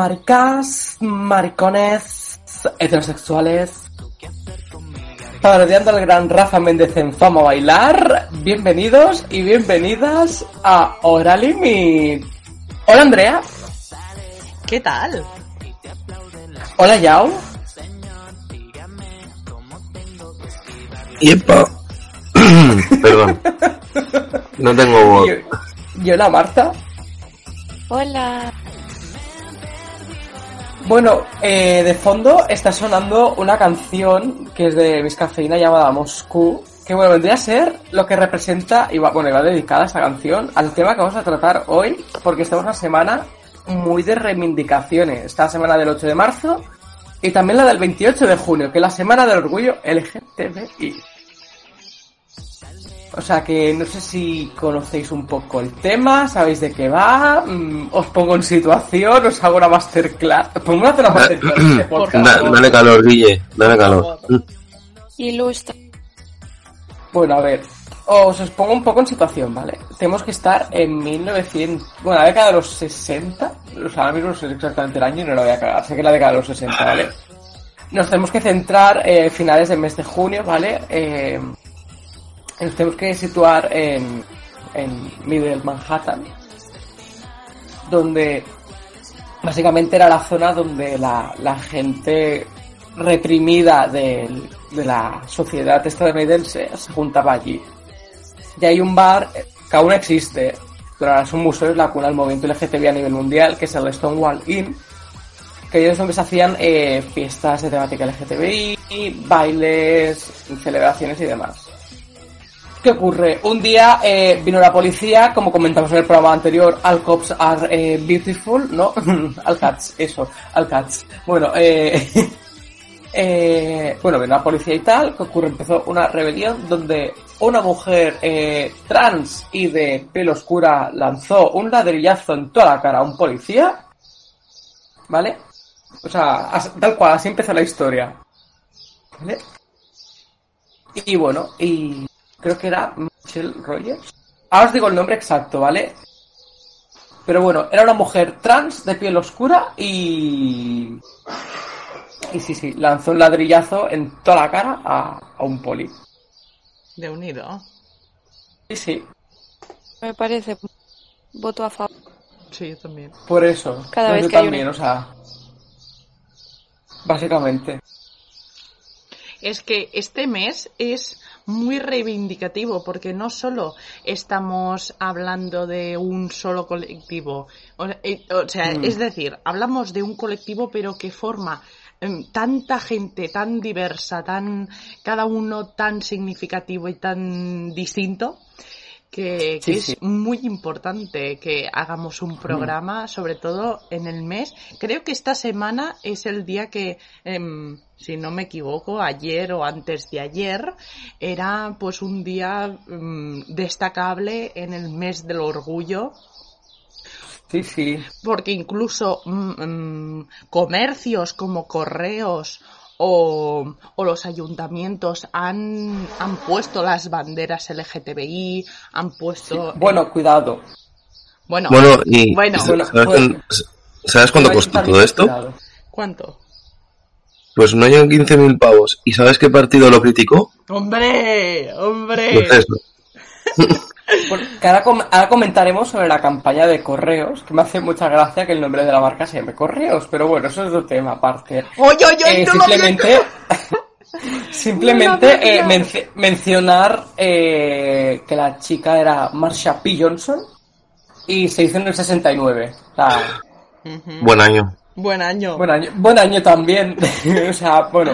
maricas, maricones, heterosexuales, parodiando al gran Rafa Méndez en Fama Bailar, bienvenidos y bienvenidas a Hora Limit. Hola Andrea. ¿Qué tal? Hola Yao. ¡Yepa! Perdón. No tengo voz. Y, y hola Marta. Hola. Bueno, eh, de fondo está sonando una canción que es de Miss Cafeína llamada Moscú, que bueno, vendría a ser lo que representa, y va, bueno, iba dedicada esa canción al tema que vamos a tratar hoy, porque estamos una semana muy de reivindicaciones. Esta semana del 8 de marzo y también la del 28 de junio, que es la semana del orgullo LGTBI. O sea que no sé si conocéis un poco el tema, sabéis de qué va, mm, os pongo en situación, os hago una masterclass. Pongo una masterclass. este podcast. Da- dale calor, Guille. Dale calor. Ilustra. Bueno, a ver, os, os pongo un poco en situación, ¿vale? Tenemos que estar en 1900, bueno, la década de los 60, o sea, ahora mismo no sé exactamente el año y no lo voy a cagar, sé que es la década de los 60, ¿vale? Nos tenemos que centrar eh, finales del mes de junio, ¿vale? Eh, nos tenemos que situar en, en Middle Manhattan, donde básicamente era la zona donde la, la gente reprimida del- de la sociedad estadounidense se juntaba allí. Y hay un bar que aún existe, pero ahora es un museo, es la cuna del movimiento LGTB a nivel mundial, que es el Stonewall Inn, que es donde se hacían eh, fiestas de temática LGTBI, bailes, celebraciones y demás. ¿Qué ocurre? Un día eh, vino la policía, como comentamos en el programa anterior, All Cops Are eh, Beautiful, ¿no? All Cats, eso, All Cats. Bueno, eh, eh, bueno, vino la policía y tal, ¿qué ocurre? Empezó una rebelión donde una mujer trans y de pelo oscura lanzó un ladrillazo en toda la cara a un policía, ¿vale? O sea, tal cual, así empezó la historia. ¿Vale? Y bueno, y creo que era Michelle Rogers. Ahora os digo el nombre exacto, ¿vale? Pero bueno, era una mujer trans de piel oscura y... Y sí, sí, lanzó un ladrillazo en toda la cara a, a un poli. De unido. Sí, sí, Me parece. Voto a favor. Sí, yo también. por eso. Cada Pues vez yo que hay también, una- o sea... Básicamente. Es que este mes es muy reivindicativo porque no solo estamos hablando de un solo colectivo, o, eh, o sea, Mm. es decir, hablamos de un colectivo pero que forma em, tanta gente tan diversa, tan cada uno tan significativo y tan distinto que, que Sí, es sí. muy importante que hagamos un programa, sobre todo en el mes. Creo que esta semana es el día que, em, si no me equivoco, ayer o antes de ayer, era pues un día em, destacable en el mes del orgullo Sí, sí. porque incluso mm, mm, comercios como correos o, o los ayuntamientos han, han puesto las banderas LGTBI, han puesto... Bueno, cuidado. bueno, Bueno, y Bueno. ¿sabes, Bueno, cuán- ¿sabes cuánto costó todo esto? cuidado. ¿cuánto? Pues no llegan 15.000 pavos. ¿Y sabes qué partido lo criticó? ¡Hombre! ¡Hombre! Pues eso. Bueno, que ahora, com- ahora comentaremos sobre la campaña de correos, que me hace mucha gracia que el nombre de la marca se llame Correos, pero bueno, eso es otro tema aparte. ¡Oye, oye, Eh, no simplemente simplemente No eh, menci- mencionar eh, que la chica era Marsha P. Johnson y se hizo en el 69. O sea. Buen año. Buen año. buen año, buen año también. o sea, bueno.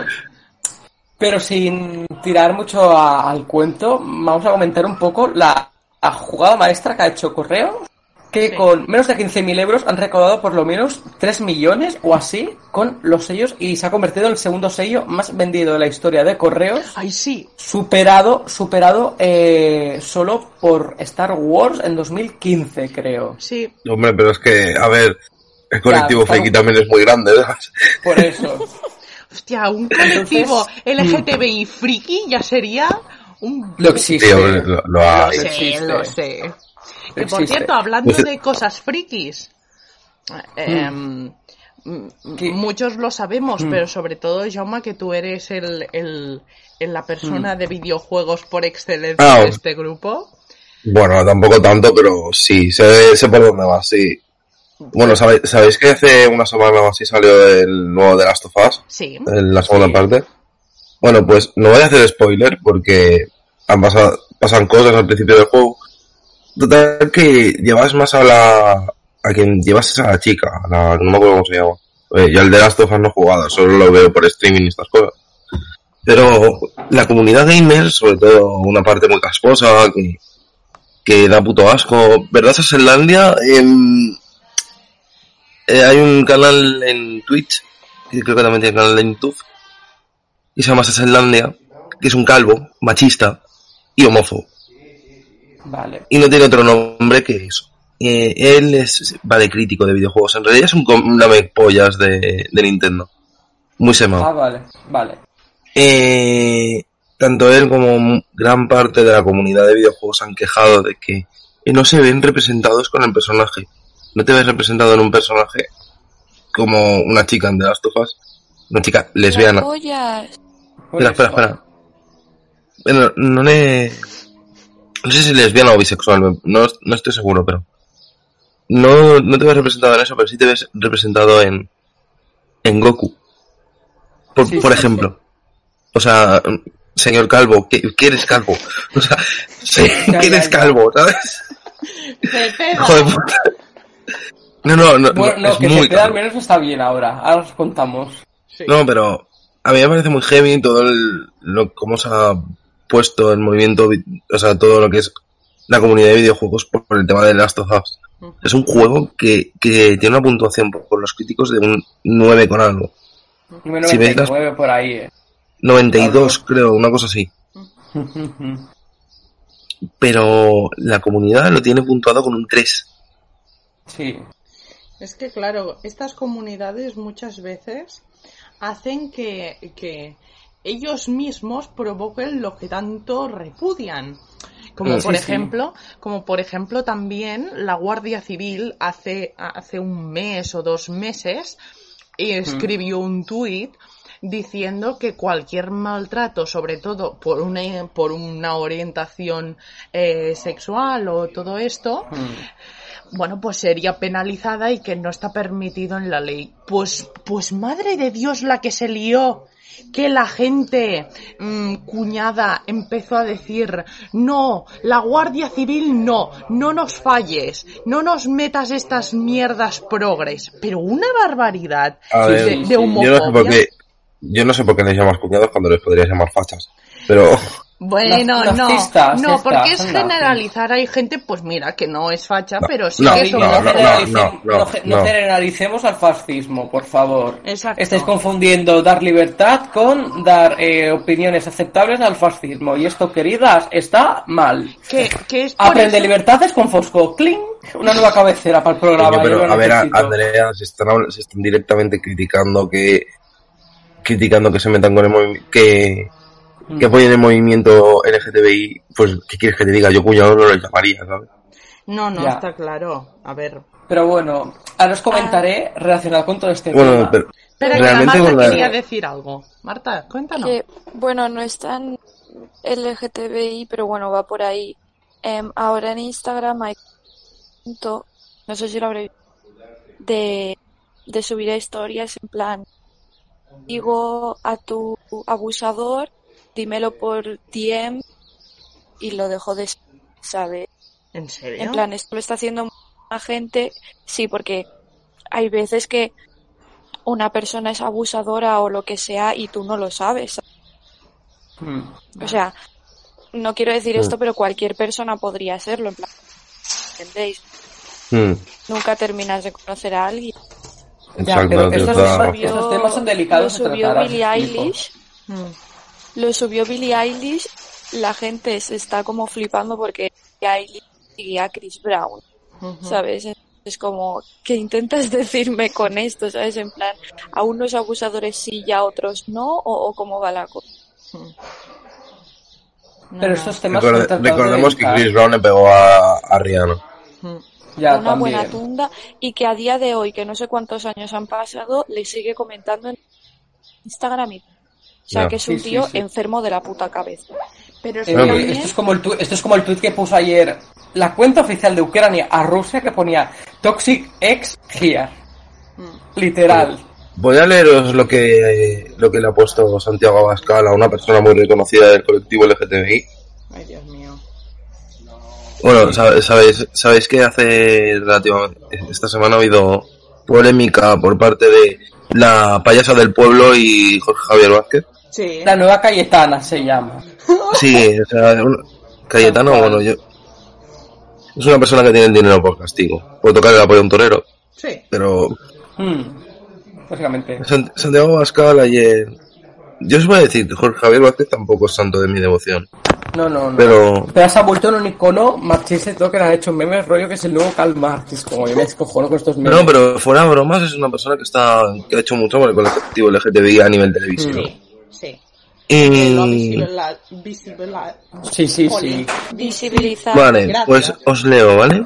Pero sin tirar mucho a- al cuento, vamos a comentar un poco la, la jugada maestra que ha hecho Correo, que Sí. con menos de 15.000 euros han recaudado por lo menos 3 millones o así con los sellos y se ha convertido en el segundo sello más vendido de la historia de Correos, Ay, sí. superado, superado eh, solo por Star Wars en 2015, creo. Sí. Hombre, pero es que, a ver, el colectivo friki también es muy grande, ¿sabes? Por eso. Hostia, un colectivo LGTBI friki ya sería un... Lo existe. Sí, lo, lo Lo hay. sé, existe. lo sé. Que por Existe. cierto, hablando Pues- de cosas frikis, em, mm, ¿Qué? muchos lo sabemos, Mm. pero sobre todo, Jauma, que tú eres el, el, el- la persona de videojuegos por excelencia Ah, de este grupo. Bueno, tampoco tanto, pero sí, sé, sé por dónde va, sí. Bueno, ¿sabéis, ¿sabéis que hace una semana o así salió el nuevo de Last of Us? Sí. En la segunda parte. Bueno, pues no voy a hacer spoiler porque han pasado, pasan cosas al principio del juego. Total que llevas más a la, a quien llevas a la chica, a la, no me acuerdo cómo se llama. Eh, yo el de Last of Us no he jugado, solo lo veo por streaming y estas cosas. Pero la comunidad gamer, sobre todo una parte muy casposa, que, que da puto asco. ¿Verdad, Sasselandia? Em, eh, hay un canal en Twitch, que creo que también tiene canal en YouTube, y se llama Sasselandia, que es un calvo, machista y homófobo. Vale. Y no tiene otro nombre que eso. Eh, él es, vale, crítico de videojuegos. En realidad es un, com- un lamepollas de, de Nintendo. Muy Ah, semado. vale, vale. Eh, tanto él como gran parte de la comunidad de videojuegos han quejado de que eh, no se ven representados con el personaje. No te ves representado en un personaje como una chica en The Last of Us, una chica lesbiana. Pollas. Espera, espera, espera. Bueno, no le... No sé si es lesbiana o bisexual, no, no estoy seguro, pero... No, no te ves representado en eso, pero sí te ves representado en... En Goku. Por, Sí, por sí, ejemplo. O sea, señor Calvo, ¿qué, qué eres calvo? O sea, sí, Ya, ¿qué ya, eres calvo, sabes? De puta. No, no, no, Bueno, no, no, es que muy se queda al menos está bien ahora. Ahora os contamos. Sí. No, pero a mí me parece muy heavy todo el, lo, cómo se ha puesto el movimiento, vi- o sea, todo lo que es la comunidad de videojuegos por, por el tema de Last of Us. Es un juego que, que tiene una puntuación por, por los críticos de un 9 con algo. Número Si veis las- 99 por ahí, eh. 92 creo, una cosa así. Pero la comunidad lo tiene puntuado con un 3. sí. Es que, claro, estas comunidades muchas veces hacen que, que ellos mismos provoquen lo que tanto repudian. Como Mm. por sí. ejemplo, como por ejemplo también la Guardia Civil hace, hace un mes o dos meses escribió un tuit diciendo que cualquier maltrato, sobre todo por una, por una orientación eh, sexual o todo esto, Mm. Bueno, pues sería penalizada y que no está permitido en la ley. Pues, pues madre de Dios la que se lió. Que la gente mm, cuñada empezó a decir, no, la Guardia Civil no, no nos falles, no nos metas estas mierdas progres. Pero una barbaridad A de, ver, de. Yo no sé por qué, yo no sé por qué les llamas cuñados cuando les podrías llamar fachas. Pero, Bueno, no, no, porque es generalizar. Hay gente, pues mira, que no es facha, pero sí no, que son no, no, no, generalicem- no, no, no ge- no no. generalicemos al fascismo, por favor. Exacto. Estáis confundiendo dar libertad con dar eh, opiniones aceptables al fascismo. Y esto, queridas, está mal. que, que es Aprende eso- libertades con Fosco. ¡Cling! Una nueva cabecera para el programa. Pero a ver. Andrea, se están, se están directamente criticando que criticando que se metan con el movimiento, que. Que apoyen el movimiento LGTBI, pues, ¿qué quieres que te diga? Yo cuñado no lo llamaría, ¿sabes? No, no, Ya. está claro. A ver. Pero bueno, ahora os comentaré relacionado con todo este Bueno, tema. pero que realmente Marta la- quería decir algo. Marta, cuéntanos. Que, bueno, no es tan LGTBI, pero bueno, va por ahí. Em, ahora en Instagram hay punto, no sé si lo habré de, de subir a historias en plan, digo a tu abusador, dímelo por DM y lo dejo de saber. ¿En serio? En plan, esto lo está haciendo mucha gente, sí, porque hay veces que una persona es abusadora o lo que sea y tú no lo sabes. Mm. O sea, no quiero decir Mm. esto, pero cualquier persona podría hacerlo, en plan, ¿entendéis? Hmm, Nunca terminas de conocer a alguien. Ya, pero estos temas- Estos temas son delicados Lo subió Billie tipo. Eilish. Lo subió Billie Eilish, la gente se está como flipando porque Billie Eilish sigue a Chris Brown. ¿sabes? Es como, ¿qué intentas decirme con esto? ¿Sabes? En plan, a unos abusadores sí y a otros no, o, o cómo va la cosa. No, Pero no. estos temas recordemos que. Chris Brown le pegó a, a Rihanna. Ya, una buena tunda y que a día de hoy, que no sé cuántos años han pasado, le sigue comentando en Instagram. y- O sea, Ya. que es un Sí, tío sí. enfermo de la puta cabeza. Pero es Eh, también- esto, es como el tu- esto es como el tweet que puso ayer la cuenta oficial de Ucrania a Rusia que ponía Toxic X Here. Mm. Literal. Voy a leeros lo que, lo que le ha puesto Santiago Abascal a una persona muy reconocida del colectivo LGTBI. Ay, Dios mío. Bueno, sab- sabéis, sabéis que hace relativamente, esta semana ha habido polémica por parte de la payasa del pueblo y Jorge Javier Vázquez. Sí. La nueva Cayetana se llama. Sí, o sea, un- Cayetano, bueno, yo, es una persona que tiene el dinero por castigo, por tocar el apoyo a un torero, Sí. pero Hmm, Básicamente. Sant- Santiago Abascal ayer, yo os voy a decir, Jorge Javier Vázquez tampoco es santo de mi devoción, No, no, no. pero Pero se ha vuelto en un icono marxista y todo que le han hecho memes rollo que es el nuevo Karl Marx. Como yo me descojono con estos memes. No, pero fuera de bromas es una persona que está que ha hecho mucho por el colectivo LGTBI a nivel televisivo. Sí. Lo visibiliza- visibiliza- Sí, sí, sí. Visibilizar. vale, Gracias. pues os leo, ¿vale?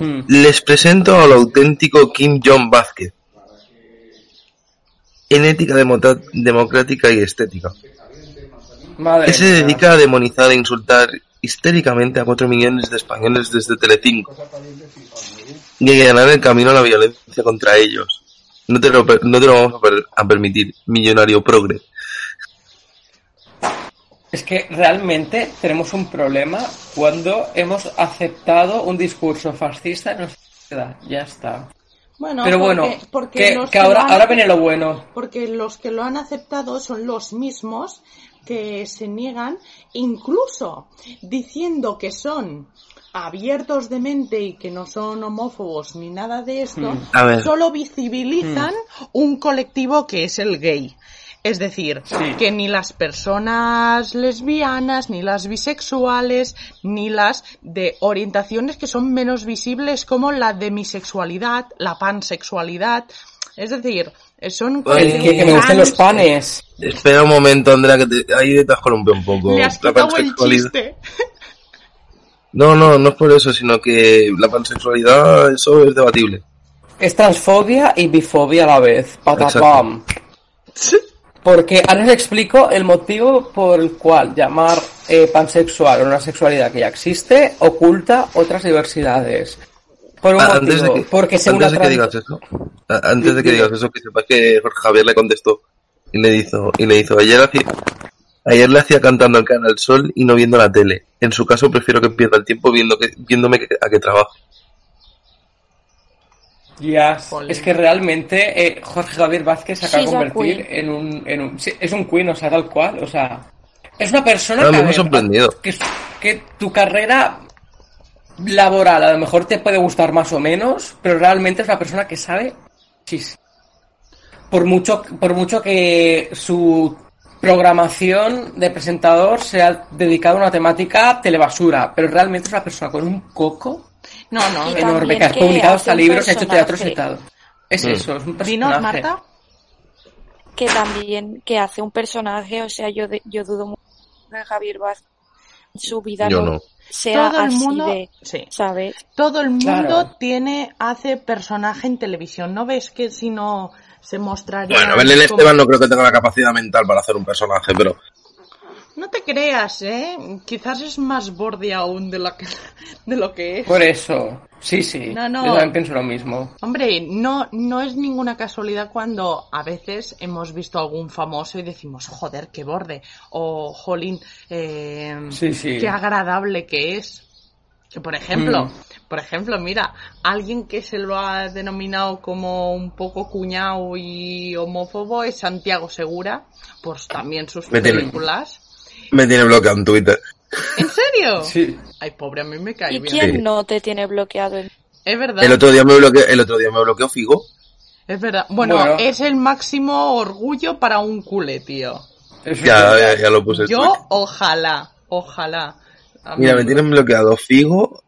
Hmm. Les presento al auténtico Kim Jong Vázquez. En ética demo- democrática y estética. Madre Que se dedica a demonizar e insultar histéricamente a 4 millones de españoles desde Telecinco. Y a ganar el camino a la violencia contra ellos. No te lo, no te lo vamos a, per- a permitir, millonario progre. Es que realmente tenemos un problema cuando hemos aceptado un discurso fascista en nuestra sociedad. Ya está. Bueno, Pero porque- bueno, porque que, los que lo ahora, han ahora acep- viene lo bueno. Porque los que lo han aceptado son los mismos que se niegan, incluso diciendo que son abiertos de mente y que no son homófobos ni nada de esto, Mm. Ver. solo visibilizan un colectivo que es el gay. Es decir, Sí. que ni las personas lesbianas, ni las bisexuales, ni las de orientaciones que son menos visibles como la demisexualidad, la pansexualidad. Es decir, son El que, que me gusten los panes. Espera un momento, Andrea, que te, ahí te has columpiado un poco. Le has La quitado el pansexualidad- chiste. No, no, no es por eso, sino que la pansexualidad, eso es debatible. Es transfobia y bifobia a la vez. Patapam. Porque ahora explico el motivo por el cual llamar eh, pansexual a una sexualidad que ya existe oculta otras diversidades. Por un Ah, antes de motivo, que, porque según antes de que digas eso, antes de que digas eso, que sepas que Jorge Javier le contestó y le hizo, y le hizo, ayer hacía, ayer le hacía cantando el Canal Sol y no viendo la tele. En su caso prefiero que pierda el tiempo viendo que, viéndome a que trabajo. Ya, Jolín. es que realmente eh, Jorge Javier Vázquez se acaba de convertir queen. en un, en un... sí, es un queen, o sea, tal cual, o sea... Es una persona Ah, que, me sorprendido. que, que tu carrera laboral a lo mejor te puede gustar más o menos, pero realmente es una persona que sabe chis. Por mucho, por mucho que su programación de presentador sea dedicada a una temática telebasura, pero realmente es una persona con un coco No, no, Y enorme, que ha que publicado hasta un libros, ha hecho teatro sentado. Es Mm. eso, es un personaje. Dinos, Marta. que también que hace un personaje, o sea, yo de- yo dudo mucho de Javier Vázquez su vida Yo no, no. sea Todo el así mundo, de, sí. ¿sabes? Todo el mundo Claro. tiene, hace personaje en televisión. ¿No ves que si no se mostraría... Bueno, Belén como- Esteban no creo que tenga la capacidad mental para hacer un personaje, pero No te creas, ¿eh? Quizás es más borde aún de lo que, de lo que es. Por eso, sí, sí. No, no. Yo también pienso lo mismo. Hombre, no, no es ninguna casualidad cuando a veces hemos visto algún famoso y decimos, joder, qué borde. O, jolín, eh, Sí, sí. qué agradable que es. Que por ejemplo, Mm. por ejemplo, mira, alguien que se lo ha denominado como un poco cuñado y homófobo es Santiago Segura, pues también sus películas. Me tiene bloqueado en Twitter. ¿En serio? Sí. Ay, pobre, a mí me cae ¿Y bien. quién Sí. no te tiene bloqueado? en- Es verdad. El otro día me bloqueó, el otro día me bloqueó Figo. Es verdad. Bueno, Bueno. es el máximo orgullo para un culé, tío. Ya, ya, ya lo puse. Yo, ojalá, ojalá. A mí- Mira, me tienen bloqueado Figo,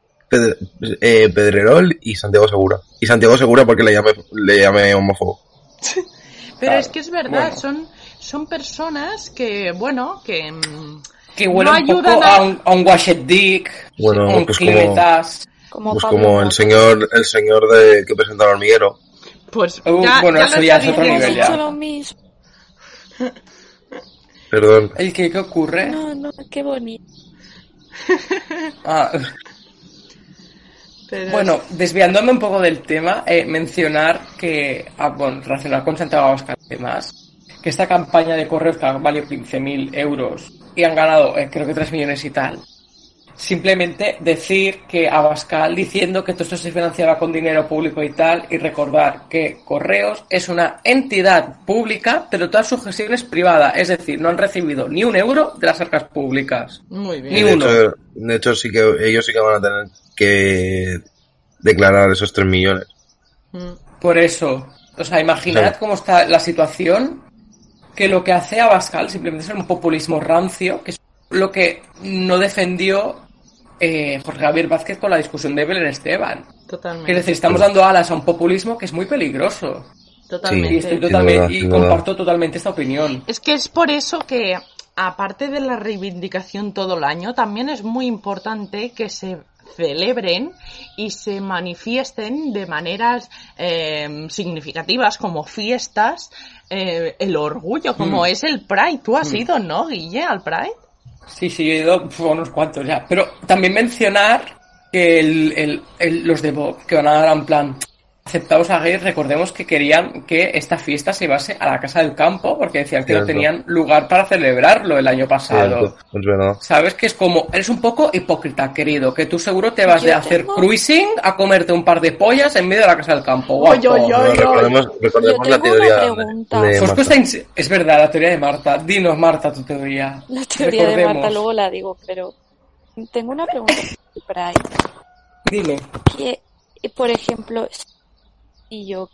eh, Pedrerol y Santiago Segura. Y Santiago Segura porque le llamé, le llamé homófobo. Pero Claro, es que es verdad, bueno. son, son personas que, bueno, que... mm, Que huele no un poco ayudan a un, a un washed dick, Bueno, un pues como- clivetas. Como Pues Pablo como el señor, el señor de que presenta el hormiguero. Pues Uh, ya, bueno, ya eso ya es otro nivel, ya. dicho lo mismo. Perdón. ¿El que qué ocurre? No, no, qué bonito. Ah, Pero- bueno, desviándome un poco del tema, eh, mencionar que, ah, bueno, relacionado con Santiago Abascal y demás, que esta campaña de correos que ha valido 15.000 euros y han ganado, eh, creo que 3 millones y tal. Simplemente decir que Abascal diciendo que todo esto se financiaba con dinero público y tal, y recordar que Correos es una entidad pública, pero toda su gestión es privada, es decir, no han recibido ni un euro de las arcas públicas. Muy bien. Ni de, uno. hecho, de hecho, sí que ellos sí que van a tener que declarar esos 3 millones. Mm. Por eso, o sea, imaginad Sí. cómo está la situación, que lo que hace Abascal simplemente es un populismo rancio, que es lo que no defendió eh, Jorge Javier Vázquez con la discusión de Belén Esteban. Totalmente. Es decir, estamos dando alas a un populismo que es muy peligroso. Totalmente. Y, estoy totalmente, comparto totalmente esta opinión. Es que es por eso que, aparte de la reivindicación todo el año, también es muy importante que se celebren y se manifiesten de maneras eh, significativas como fiestas eh, el orgullo, como Mm. es el Pride. Tú has ido, ¿no, Guille, al Pride? Sí, sí, yo he ido unos cuantos ya. Pero también mencionar que el, el- el- los de que van a dar en plan aceptados a gays, recordemos que querían que esta fiesta se llevase a la Casa del Campo, porque decían que no tenían lugar para celebrarlo el año pasado. Cierto, es verdad. Sabes que es como, eres un poco hipócrita, querido, que tú seguro te vas Yo de hacer tengo- cruising a comerte un par de pollas en medio de la Casa del Campo. guapo. Oy, oy, oy. Bueno, recordemos Yo recordemos la teoría de- de Marta. es verdad, la teoría de Marta. Dinos, Marta, tu teoría. La teoría de Recordemos. Marta luego la digo, pero tengo una pregunta para ahí. Dime. Que, por ejemplo, si yo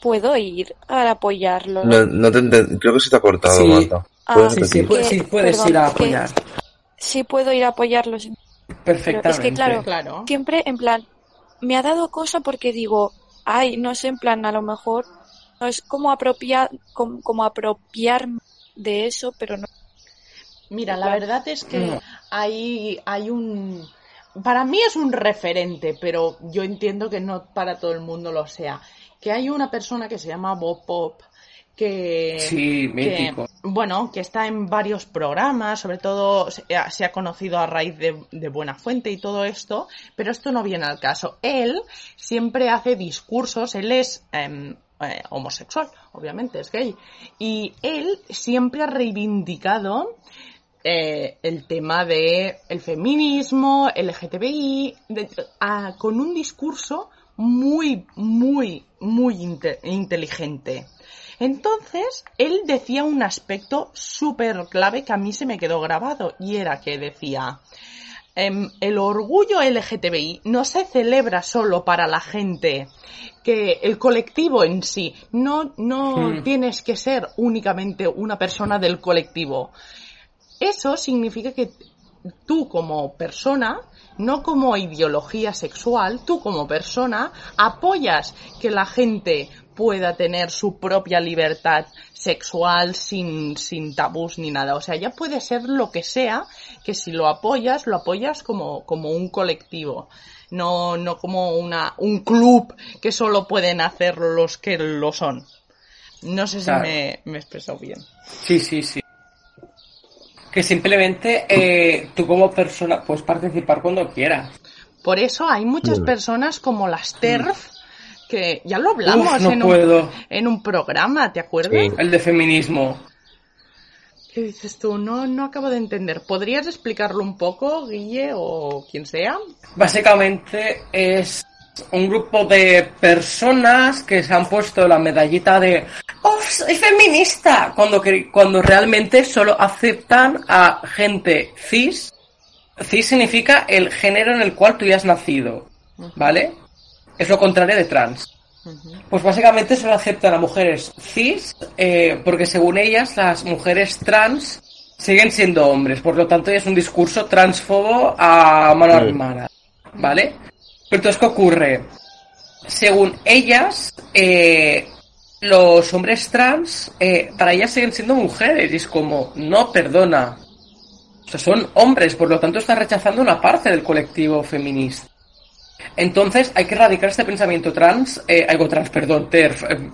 puedo ir a apoyarlo. No, no te Creo que se te ha cortado, Sí. Marta. Ah, ¿Puedes Sí, sí, puedes, sí, puedes Perdón, ir a es que- apoyar. Sí puedo ir a apoyarlo. sí. Perfectamente. claro, Claro. Siempre, en plan, me ha dado cosa porque digo, ay, no sé, en plan, a lo mejor no es como apropiar, como, como apropiarme de eso, pero no. Mira, la verdad es que No. hay, hay un... Para mí es un referente, pero yo entiendo que no para todo el mundo lo sea. Que hay una persona que se llama Bob Pop, que... Sí, que, bueno, que está en varios programas, sobre todo se, ha- se ha conocido a raíz de, de Buena Fuente y todo esto, pero esto no viene al caso. Él siempre hace discursos, él es em, eh, homosexual, obviamente, es gay, y él siempre ha reivindicado eh, el tema de el feminismo, LGTBI, de- a- con un discurso muy, muy, muy inte- inteligente. Entonces, él decía un aspecto súper clave que a mí se me quedó grabado y era que decía, em, el orgullo LGTBI no se celebra solo para la gente que el colectivo en sí, no, no Hmm. tienes que ser únicamente una persona del colectivo. Eso significa que tú como persona, no como ideología sexual, tú como persona apoyas que la gente pueda tener su propia libertad sexual sin, sin tabús ni nada. O sea, ya puede ser lo que sea, que si lo apoyas, lo apoyas como, como un colectivo. No, no como una, un club que solo pueden hacer los que lo son. No sé si me, me he expresado bien. Sí, sí, sí. Que simplemente eh, tú como persona puedes participar cuando quieras. Por eso hay muchas personas como las TERF, que ya lo hablamos Uf, no en, puedo. un, en un programa, ¿te acuerdas? Sí. El de feminismo. ¿Qué dices tú? No, no acabo de entender. ¿Podrías explicarlo un poco, Guille, o quien sea? Básicamente es un grupo de personas que se han puesto la medallita de ¡Oh, soy feminista! Cuando, que- cuando realmente solo aceptan a gente cis. Cis significa el género en el cual tú ya has nacido. ¿Vale? Es lo contrario de trans. Pues básicamente solo aceptan a mujeres cis eh, porque según ellas las mujeres trans siguen siendo hombres. Por lo tanto ya es un discurso transfobo a mano Sí. armada. ¿Vale? Pero entonces, ¿qué ocurre? Según ellas, eh, los hombres trans, eh, para ellas siguen siendo mujeres. Y es como, no, perdona. O sea, son hombres, por lo tanto está rechazando una parte del colectivo feminista. Entonces hay que erradicar este pensamiento trans, eh, algo trans, perdón, TERF, eh,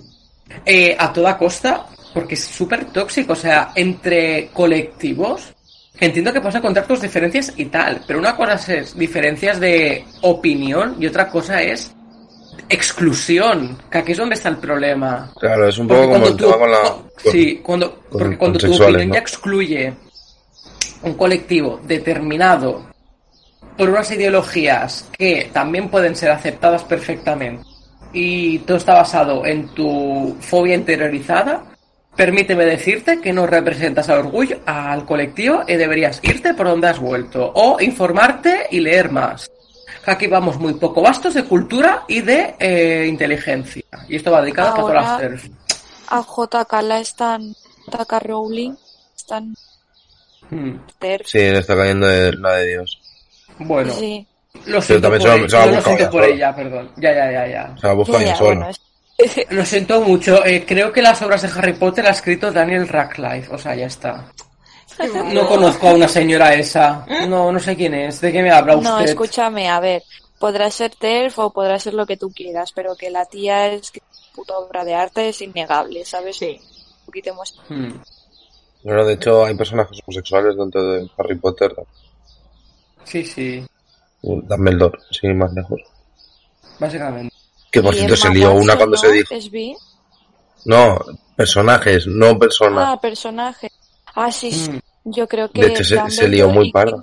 eh, a toda costa, porque es súper tóxico. O sea, entre colectivos, entiendo que puedes encontrar tus diferencias y tal, pero una cosa es diferencias de opinión y otra cosa es exclusión, que aquí es donde está el problema. Claro, es un Porque poco como cuando el tú- tema con la... con- sí, cuando, con- porque con cuando tu opinión ¿no? ya excluye un colectivo determinado por unas ideologías que también pueden ser aceptadas perfectamente y todo está basado en tu fobia interiorizada, permíteme decirte que no representas al orgullo, al colectivo y deberías irte por donde has vuelto o informarte y leer más. Aquí vamos muy poco bastos de cultura y de eh, inteligencia. Y esto va dedicado a todas Ahora- las TERF. A JK la están, JK Rowling, están Hmm. TERF. Sí, le está cayendo de- la de Dios. Bueno, Sí. lo siento también por, se se por sola. ella, perdón. Ya, ya, ya, ya. O sea, busca Ya, ella ya, sola. bueno, es- Lo siento mucho. eh, creo que las obras de Harry Potter ha escrito Daniel Radcliffe. O sea, ya está. No conozco a una señora esa. No, no sé quién es. ¿De qué me habla usted? No, escúchame, a ver, podrá ser TERF o podrá ser lo que tú quieras, pero que la tía es que puta obra de arte es innegable, ¿sabes? Sí. Un poquito más- Hmm. Bueno, de hecho, hay personajes homosexuales dentro de Harry Potter. Sí, sí. Dumbledore, sin ir más lejos. Básicamente. Que por cierto se lió una cuando ¿no? se dijo. ¿Es bi? No, personajes, no personas. Ah, personaje. Ah, sí, sí. Hmm. Yo creo que De hecho, se- se lió muy parda.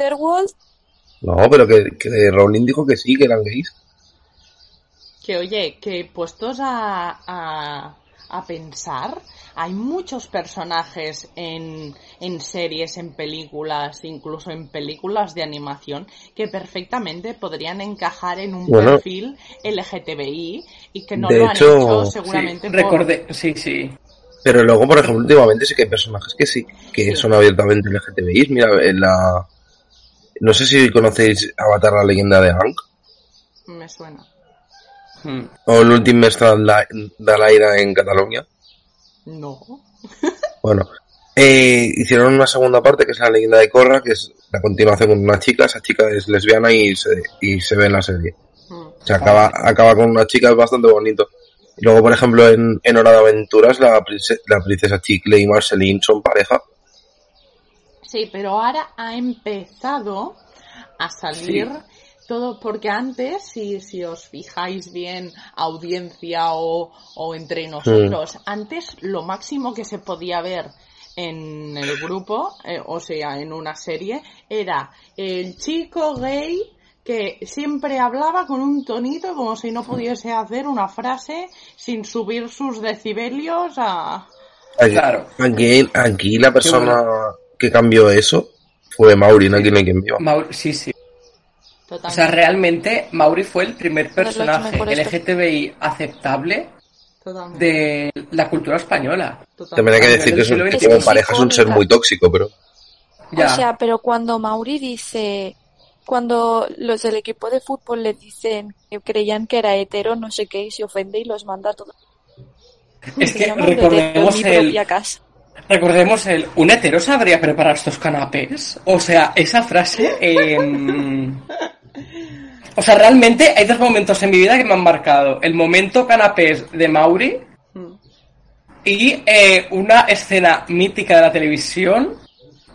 No, pero que, que Rowling dijo que sí, que eran gays. Que oye, que puestos a, a, a pensar, hay muchos personajes en, en series, en películas, incluso en películas de animación, que perfectamente podrían encajar en un Bueno. perfil LGTBI y que no De lo hecho, han hecho Sí, seguramente por- recordé. Sí, sí. Pero luego, por ejemplo, últimamente sí que hay personajes que sí, que Sí. son abiertamente LGTBI. Mira, en la... No sé si conocéis Avatar, la leyenda de Aang. Me suena. Hmm. O el último mestre de l'aire en Cataluña. No. Bueno, eh, hicieron una segunda parte que es la leyenda de Korra, que es la continuación con una chica. Esa chica es lesbiana y se, y se ve en la serie. Mm. Se acaba, acaba con una chica, es bastante bonito. Y luego, por ejemplo, en, en Hora de Aventuras, la, prince- la princesa Chicle y Marceline son pareja. Sí, pero ahora ha empezado a salir todo, porque antes, si, si os fijáis bien, audiencia o, o entre nosotros, antes lo máximo que se podía ver en el grupo, eh, o sea, en una serie, era el chico gay que siempre hablaba con un tonito como si no pudiese hacer una frase sin subir sus decibelios a... Aquí, Claro. aquí, aquí la persona bueno. que cambió eso fue no hay quien viva. Sí, sí. O Totalmente. sea, realmente Mauri fue el primer personaje LGTBI aceptable Totalmente. de la cultura española. También hay que decir que es un- que como pareja es un ser muy tóxico, pero Ya. O sea, pero cuando Mauri dice, cuando los del equipo de fútbol le dicen que creían que era hetero, no sé qué, y se ofende y los manda a todos. es que recordemos el, casa. Recordemos el un hetero sabría preparar estos canapés. O sea, esa frase. em, O sea, realmente hay dos momentos en mi vida que me han marcado. El momento canapés de Mauri Mm. y eh, una escena mítica de la televisión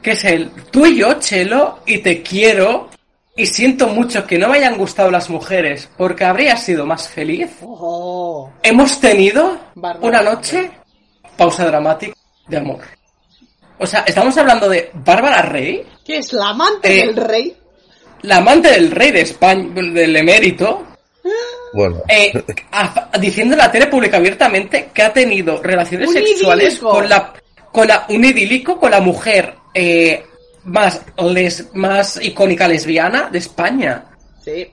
que es el tú y yo, Chelo, y te quiero y siento mucho que no me hayan gustado las mujeres porque habría sido más feliz. Oh. Hemos tenido una noche, pausa dramática, de amor. O sea, estamos hablando de Bárbara Rey, que es la amante Eh, del rey. La amante del rey de España, del emérito, bueno. eh, a- diciendo en la tele pública abiertamente que ha tenido relaciones Un sexuales idílico. con la, con la, un idílico con la mujer eh, más, les, más icónica lesbiana de España. Sí.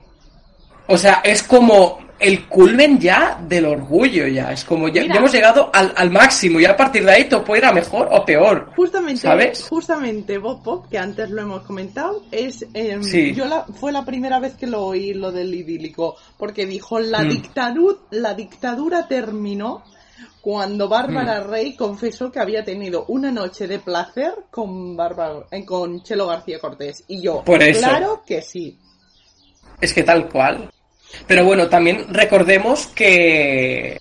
O sea, es como el culmen ya del orgullo ya. Es como ya, Mira. ya hemos llegado al, al máximo y a partir de ahí todo puede ir a mejor o peor. Justamente, ¿Sabes? justamente Bob Pop, que antes lo hemos comentado, es em, Sí. yo la, fue la primera vez que lo oí lo del idílico, porque dijo la Mm. dictadura, la dictadura terminó cuando Bárbara Rey confesó que había tenido una noche de placer con Bárbara, eh, con Chelo García Cortés. Y yo, Por eso. claro que sí. Es que tal cual. Pero bueno, también recordemos que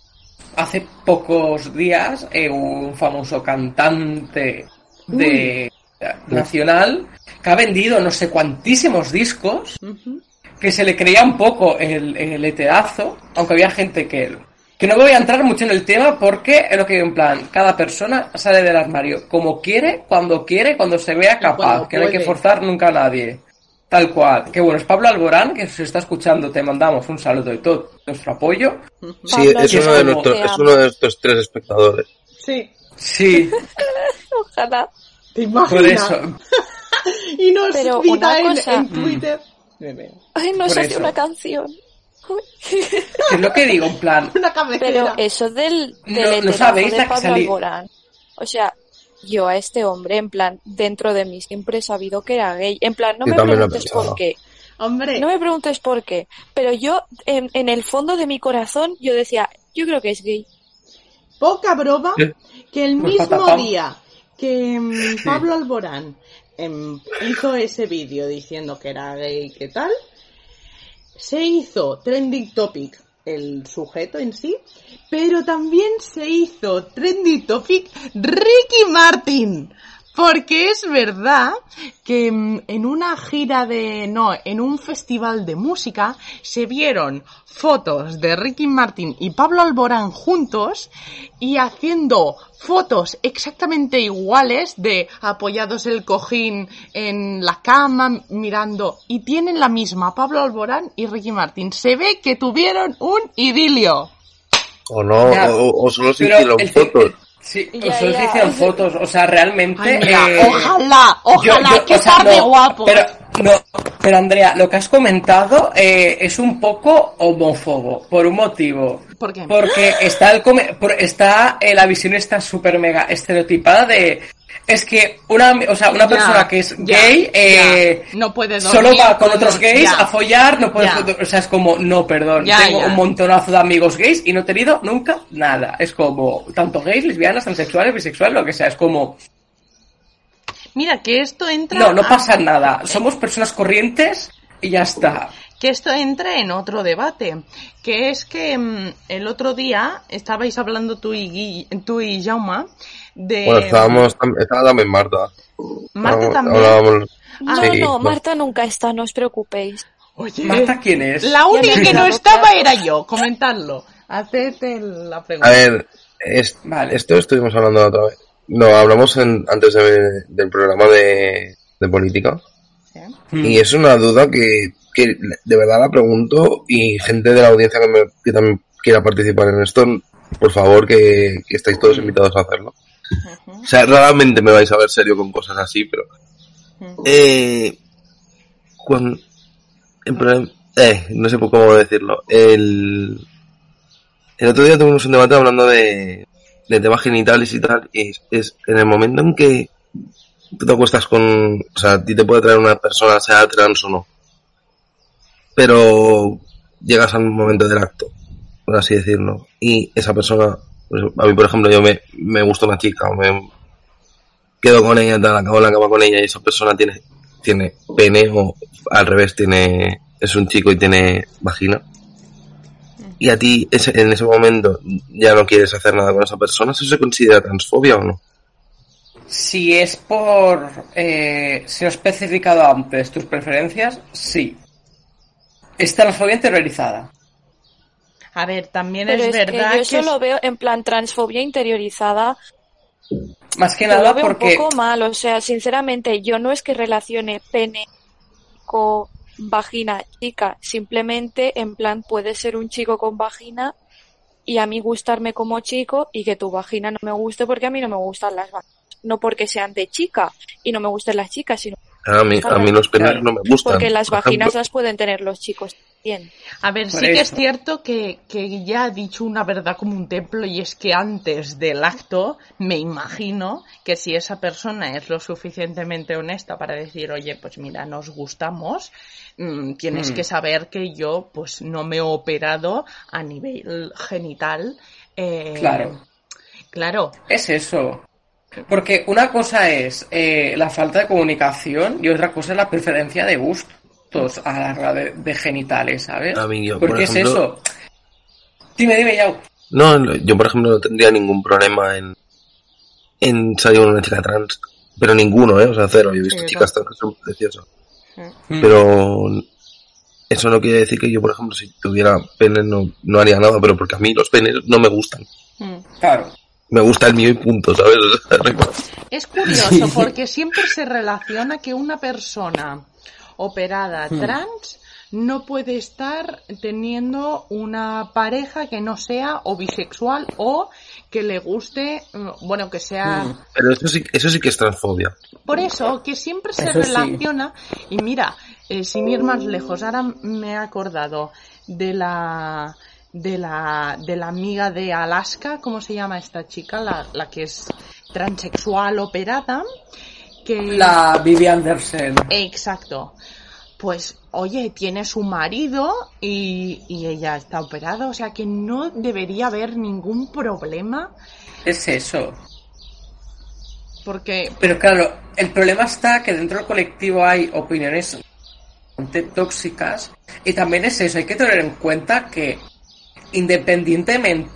hace pocos días eh, un famoso cantante de nacional que ha vendido no sé cuantísimos discos que se le creía un poco el, el heterazo, aunque había gente que que no voy a entrar mucho en el tema porque es lo que en plan, cada persona sale del armario como quiere, cuando quiere, cuando se vea capaz, que no hay que forzar nunca a nadie. Tal cual. Que bueno, es Pablo Alborán, que se está escuchando, te mandamos un saludo y todo nuestro apoyo. Sí, es uno, de te es uno de nuestros tres espectadores. Sí, Sí, Ojalá. te imaginas. por eso. Y nos Pero cita una en, cosa- en Twitter. Veo. Ay, no Por sé eso. una canción. Es lo que digo, en plan, Una cabecera. Pero eso del, del No- heterazo sabéis de Pablo Alborán. O sea, yo a este hombre, en plan, dentro de mí siempre he sabido que era gay. En plan, no Yo me preguntes por qué. Hombre, No me preguntes por qué. Pero yo, en, en el fondo de mi corazón, yo decía, yo creo que es gay. poca broma que el Pues mismo día que mm, Pablo Alborán em, hizo ese vídeo diciendo que era gay y qué tal, se hizo trending topic el sujeto en sí, pero también se hizo trending topic Ricky Martin. Porque es verdad que mm, en una gira de, no, en un festival de música se vieron fotos de Ricky Martin y Pablo Alborán juntos y haciendo fotos exactamente iguales de apoyados el cojín en la cama mirando y tienen la misma Pablo Alborán y Ricky Martin. Se ve que tuvieron un idilio. O no, Ya. o, o solo se hicieron fotos. Sí, Ya, solo se hicieron fotos, o sea, realmente... Ay, mira, eh, ojalá, ojalá, Yo- yo- qué o sea, par de no, guapos. Pero, no, pero Andrea, lo que has comentado eh, es un poco homófobo, por un motivo. ¿Por qué? Porque está, el está eh, la visión esta súper mega estereotipada de... Es que una, o sea, una Ya, persona que es ya, gay eh, ya. No puede solo va con otros gays a follar, no puede... O sea, es como, no, perdón, tengo un montonazo de amigos gays y no he tenido nunca nada. Es como, tanto gays, lesbianas, transexuales, bisexuales, lo que sea, es como... Mira, que esto entra... No, no a- pasa nada. Somos personas corrientes y ya está. que esto entre en otro debate, que es que mm, el otro día estabais hablando tú y, Gui- tú y Jauma de... Bueno, estábamos, estaba también Marta. Marta también. hablábamos- No, Sí, no, no. Marta nunca está, no os preocupéis. Oye, Marta, ¿quién es? la única que no estaba era yo, comentadlo. Hacete la pregunta. A ver, es- Vale. esto estuvimos hablando la otra vez. No, hablamos en- antes de- del programa de, de política. ¿Sí? Y es una duda que, que de verdad la pregunto y gente de la audiencia que, me- que también quiera participar en esto, por favor que, que estáis todos invitados a hacerlo. O sea, raramente me vais a ver serio con cosas así, pero... Eh, cuando, en eh, no sé por cómo decirlo. El, el otro día tuvimos un debate hablando de, de temas genitales y tal, y es, es en el momento en que tú te acuestas con, o sea, a ti te puede traer una persona, sea trans o no, pero llegas al momento del acto, por así decirlo, y esa persona, a mí por ejemplo, yo me, me gusta una chica, o me quedo con ella, tal, acabo la cama con ella y esa persona tiene, tiene pene o al revés, tiene, es un chico y tiene vagina. Y a ti ese- en ese momento ya no quieres hacer nada con esa persona, ¿eso se considera transfobia o no? Si es por... Eh, si he especificado antes tus preferencias, sí. Es transfobia interiorizada. A ver, también Pero es es, verdad que yo que... eso lo veo en plan transfobia interiorizada. Más que Yo nada lo veo porque... un poco mal, o sea, sinceramente, yo no es que relacione pene con vagina chica, simplemente en plan puede ser un chico con vagina y a mí gustarme como chico y que tu vagina no me guste porque a mí no me gustan las vaginas. No porque sean de chica y no me gusten las chicas, sino A mí, a mí los penes no me gustan. porque las vaginas las pueden tener los chicos. Bien. A ver, Por sí que es cierto que, que ya ha dicho una verdad como un templo y es que antes del acto me imagino que si esa persona es lo suficientemente honesta para decir, oye, pues mira, nos gustamos, mm, tienes Mm. que saber que yo pues no me he operado a nivel genital. eh, Claro. Claro, Es eso. Porque una cosa es eh, la falta de comunicación y otra cosa es la preferencia de gustos a la hora de, de genitales, ¿sabes? A mí, yo, por Porque ejemplo- es eso. Dime, dime, Yao. No, yo por ejemplo no tendría ningún problema en, en salir con una chica trans. Pero ninguno, ¿eh? O sea, cero. Yo he visto Sí, chicas trans que son preciosas. Mm. Pero eso no quiere decir que yo, por ejemplo, si tuviera pene no, no haría nada, pero porque a mí los penes no me gustan. Mm. Claro. Me gusta el mío y punto, ¿sabes? Es curioso porque siempre se relaciona que una persona operada Hmm. trans no puede estar teniendo una pareja que no sea o bisexual o que le guste, mm, bueno, que sea... Mm. Pero eso sí, eso sí que es transfobia. Por eso, que siempre se Eso sí. relaciona, y mira, eh, sin ir más lejos, ahora me he acordado de la de la de la amiga de Alaska, ¿cómo se llama esta chica? La, la que es transexual operada, que La Vivi Andersen. Exacto. Pues, oye, tiene su marido y, y ella está operada, o sea que no debería haber ningún problema Es eso. porque Pero claro, el problema está que dentro del colectivo hay opiniones tóxicas y también es eso, hay que tener en cuenta que independientemente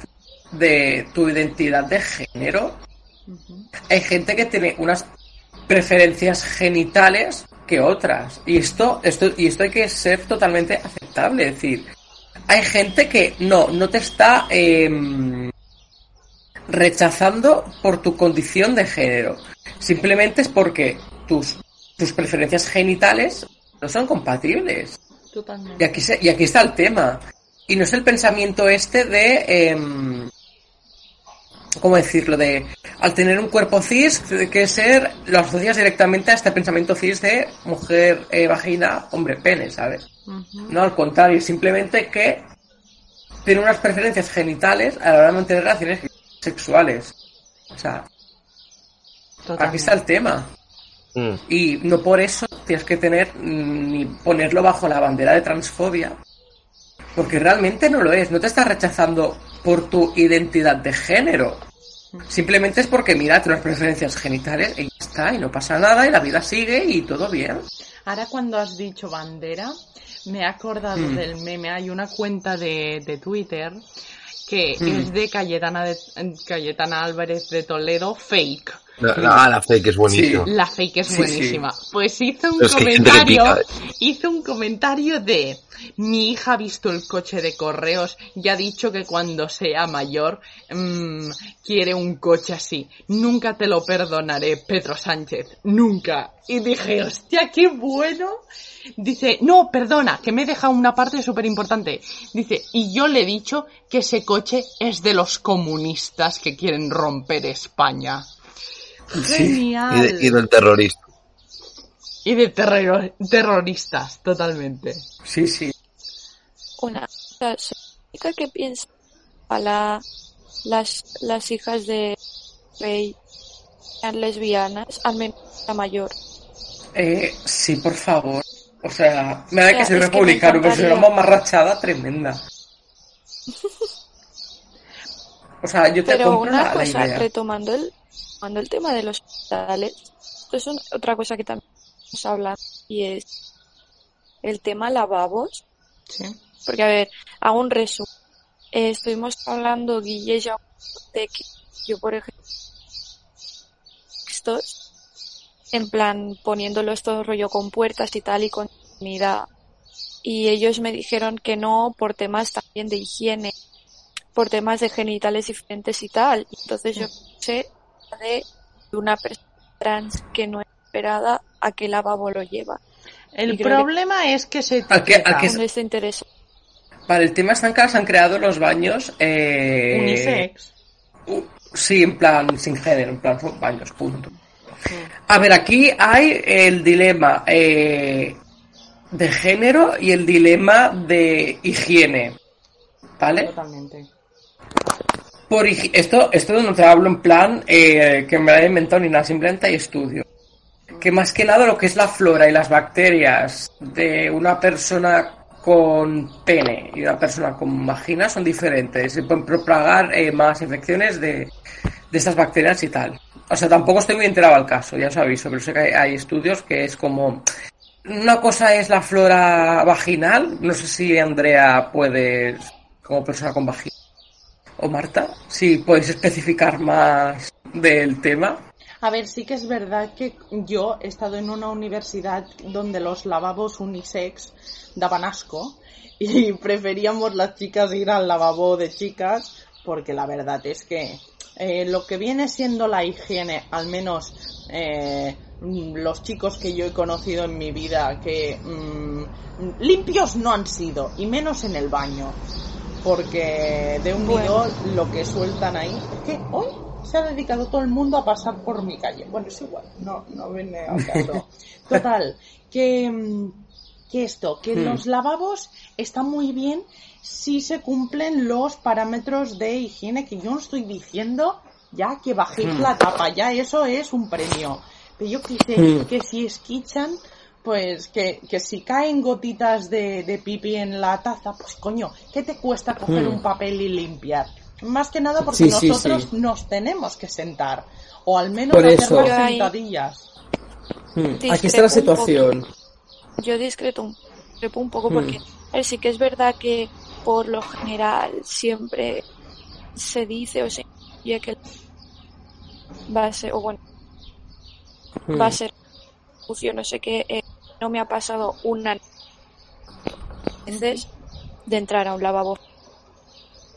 de tu identidad de género, hay gente que tiene unas preferencias genitales que otras y esto, esto y esto hay que ser totalmente aceptable, es decir, hay gente que no, no te está em, rechazando por tu condición de género. Simplemente es porque tus, tus preferencias genitales no son compatibles. Y aquí, se- y aquí está el tema. Y no es el pensamiento este de... em, ¿Cómo decirlo? De al tener un cuerpo cis, que ser, lo asocias directamente a este pensamiento cis de mujer, eh, vagina, hombre, pene, ¿sabes? No, al contrario, simplemente que tiene unas preferencias genitales a la hora de mantener relaciones sexuales. O sea, aquí está el tema. Mm. Y no por eso tienes que tener mm, ni ponerlo bajo la bandera de transfobia. Porque realmente no lo es. No te estás rechazando por tu identidad de género. Simplemente es porque mira, tienes preferencias genitales y ya está, y no pasa nada, y la vida sigue y todo bien. Ahora cuando has dicho bandera, me he acordado Mm. del meme. Hay una cuenta de, de Twitter que Mm. es de Cayetana, de Cayetana Álvarez de Toledo, fake. La, la, la fake es buenísima. La fake es Sí, buenísima. Pues hizo un comentario, hizo un comentario de mi hija ha visto el coche de correos y ha dicho que cuando sea mayor mm, quiere un coche así. Nunca te lo perdonaré, Pedro Sánchez. Nunca. Y dije, hostia, qué bueno. Dice, no, perdona, que me he dejado una parte súper importante. Dice, y yo le he dicho que ese coche es de los comunistas que quieren romper España. Genial. Y, de- y del terrorista. Y de terror- terroristas, totalmente. Sí, sí. Una chica que piensa a la, las, las hijas de rey sean lesbianas, al menos la mayor. Eh, sí, por favor. O sea, me da O sea, que me republicano, pero soy una mamarrachada tremenda. O sea, yo te Pero una la, la cosa, idea. retomando el, retomando el tema de los hospitales, esto es otra cosa que también estamos hablando y es el tema lavabos. Sí. Porque, a ver, hago un resumen. Eh, estuvimos hablando, Guille, y yo, de que yo, por ejemplo, estos, en plan, poniéndolos todo rollo con puertas y tal y con unidad. Y ellos me dijeron que no por temas también de higiene, por temas de genitales diferentes y tal. Entonces yo sé de una persona trans que no es esperada a qué lavabo lo lleva. El que- problema es que se ¿A qué- a qué ¿Dónde está interés? Vale, el tema ahora se han creado los baños. Eh, Unisex. sí, en plan, sin género, en plan, baños, punto. A ver, aquí hay el dilema. eh, de género y el dilema de higiene. ¿Vale? Totalmente. Por esto, esto no te hablo en plan eh, que me lo haya inventado ni nada, simplemente hay estudios. Que más que nada lo que es la flora y las bacterias de una persona con pene y una persona con vagina son diferentes. Se pueden propagar eh, más infecciones de, de estas bacterias y tal. O sea, tampoco estoy muy enterado al caso, ya os aviso, pero sé que hay, hay estudios que es como... Una cosa es la flora vaginal, no sé si Andrea puedes, como persona con vagina, o Marta, si podéis especificar más del tema. A ver, sí que es verdad que yo he estado en una universidad donde los lavabos unisex daban asco y preferíamos las chicas ir al lavabo de chicas porque la verdad es que eh, lo que viene siendo la higiene, al menos eh, mm, los chicos que yo he conocido en mi vida, que mm, limpios no han sido, y menos en el baño, porque de un video lo que sueltan ahí es que hoy se ha dedicado todo el mundo a pasar por mi calle. Bueno, es igual, no, no viene al caso. Total, que, mm, que esto, que Hmm. los lavabos están muy bien si se cumplen los parámetros de higiene, que yo no estoy diciendo ya que bajéis Hmm. la tapa, ya eso es un premio. Pero yo quise Hmm. que si esquichan, pues que, que si caen gotitas de, de pipi en la taza, pues coño, ¿qué te cuesta coger Hmm. un papel y limpiar? Más que nada porque Sí, nosotros sí. nos tenemos que sentar. O al menos Por hacer las ahí- sentadillas. Hmm, Aquí está la situación. Yo discreto un, discrepo un poco Hmm. porque a ver, sí que es verdad que por lo general siempre se dice o se intuye que va a ser, o bueno, Hmm. va a ser no sé qué, eh, no me ha pasado una veces de entrar a un lavabo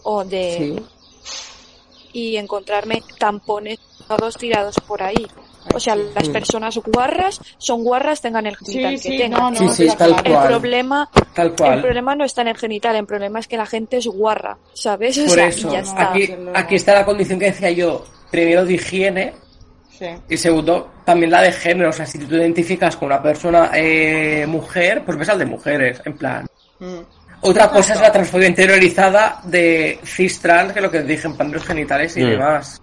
o de Sí. y encontrarme tampones todos tirados por ahí. O sea, las personas guarras son guarras tengan el genital Sí, que sí, tengan. no, no, Sí, sí, está tal claro. El cual. problema, Tal el cual. problema no está en el genital, el problema es que la gente es guarra, ¿sabes? O Por sea, eso, ya está. aquí, aquí está la condición que decía yo. Primero de higiene Sí. y segundo también la de género. O sea, si tú te identificas con una persona eh, mujer, pues ves al de mujeres, en plan. Mm. Otra cosa es la transfobia interiorizada de cis trans, que es lo que dije en plan de los genitales y Mm. demás.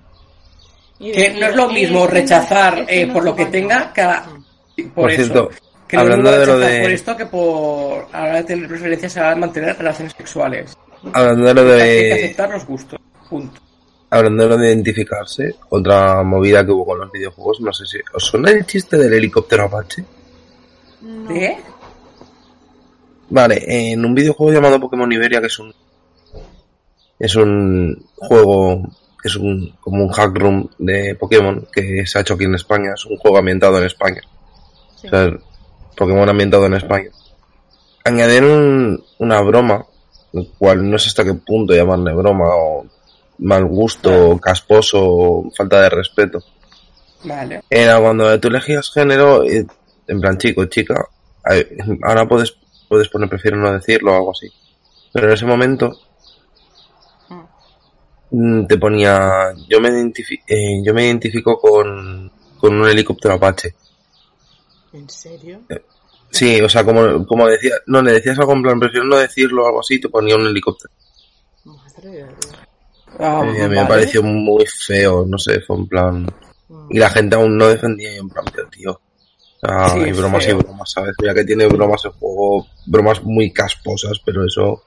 Y Que no es lo "Eh, mismo rechazar eh, por lo que baña". tenga cada... Mm. Por, Por eso. cierto, que no es lo hablando mismo de lo de- por esto que por a la hora de tener preferencias a la hora de mantener relaciones sexuales. Hablando de lo Hay que de, aceptar los gustos. Punto. Hablando de identificarse, otra movida que hubo con los videojuegos, no sé si os suena el chiste del helicóptero Apache. No. ¿De? Vale, en un videojuego llamado Pokémon Iberia, que es un es un juego, es un como un hack room de Pokémon que se ha hecho aquí en España, es un juego ambientado en España. Sí. O sea, Pokémon ambientado en España. Añadieron una broma, cual no sé hasta qué punto llamarle broma o mal gusto, casposo, falta de respeto. Vale. Era cuando tú elegías género, eh, en plan chico, chica, eh, ahora puedes, puedes poner prefiero no decirlo o algo así. Pero en ese momento mm, te ponía, yo me, identifi- eh, yo me identifico con, con un helicóptero Apache. ¿En serio? Sí, o sea, como, como decía, no, le decías algo en plan, prefiero no decirlo o algo así, te ponía un helicóptero. Madre. Ah, Y mí me pareció muy feo, no sé, fue en plan... Mm. Y la gente aún no defendía y en plan, pero tío. Sí, hay es bromas feo. y bromas, ¿sabes? Mira que tiene bromas el juego, bromas muy casposas, pero eso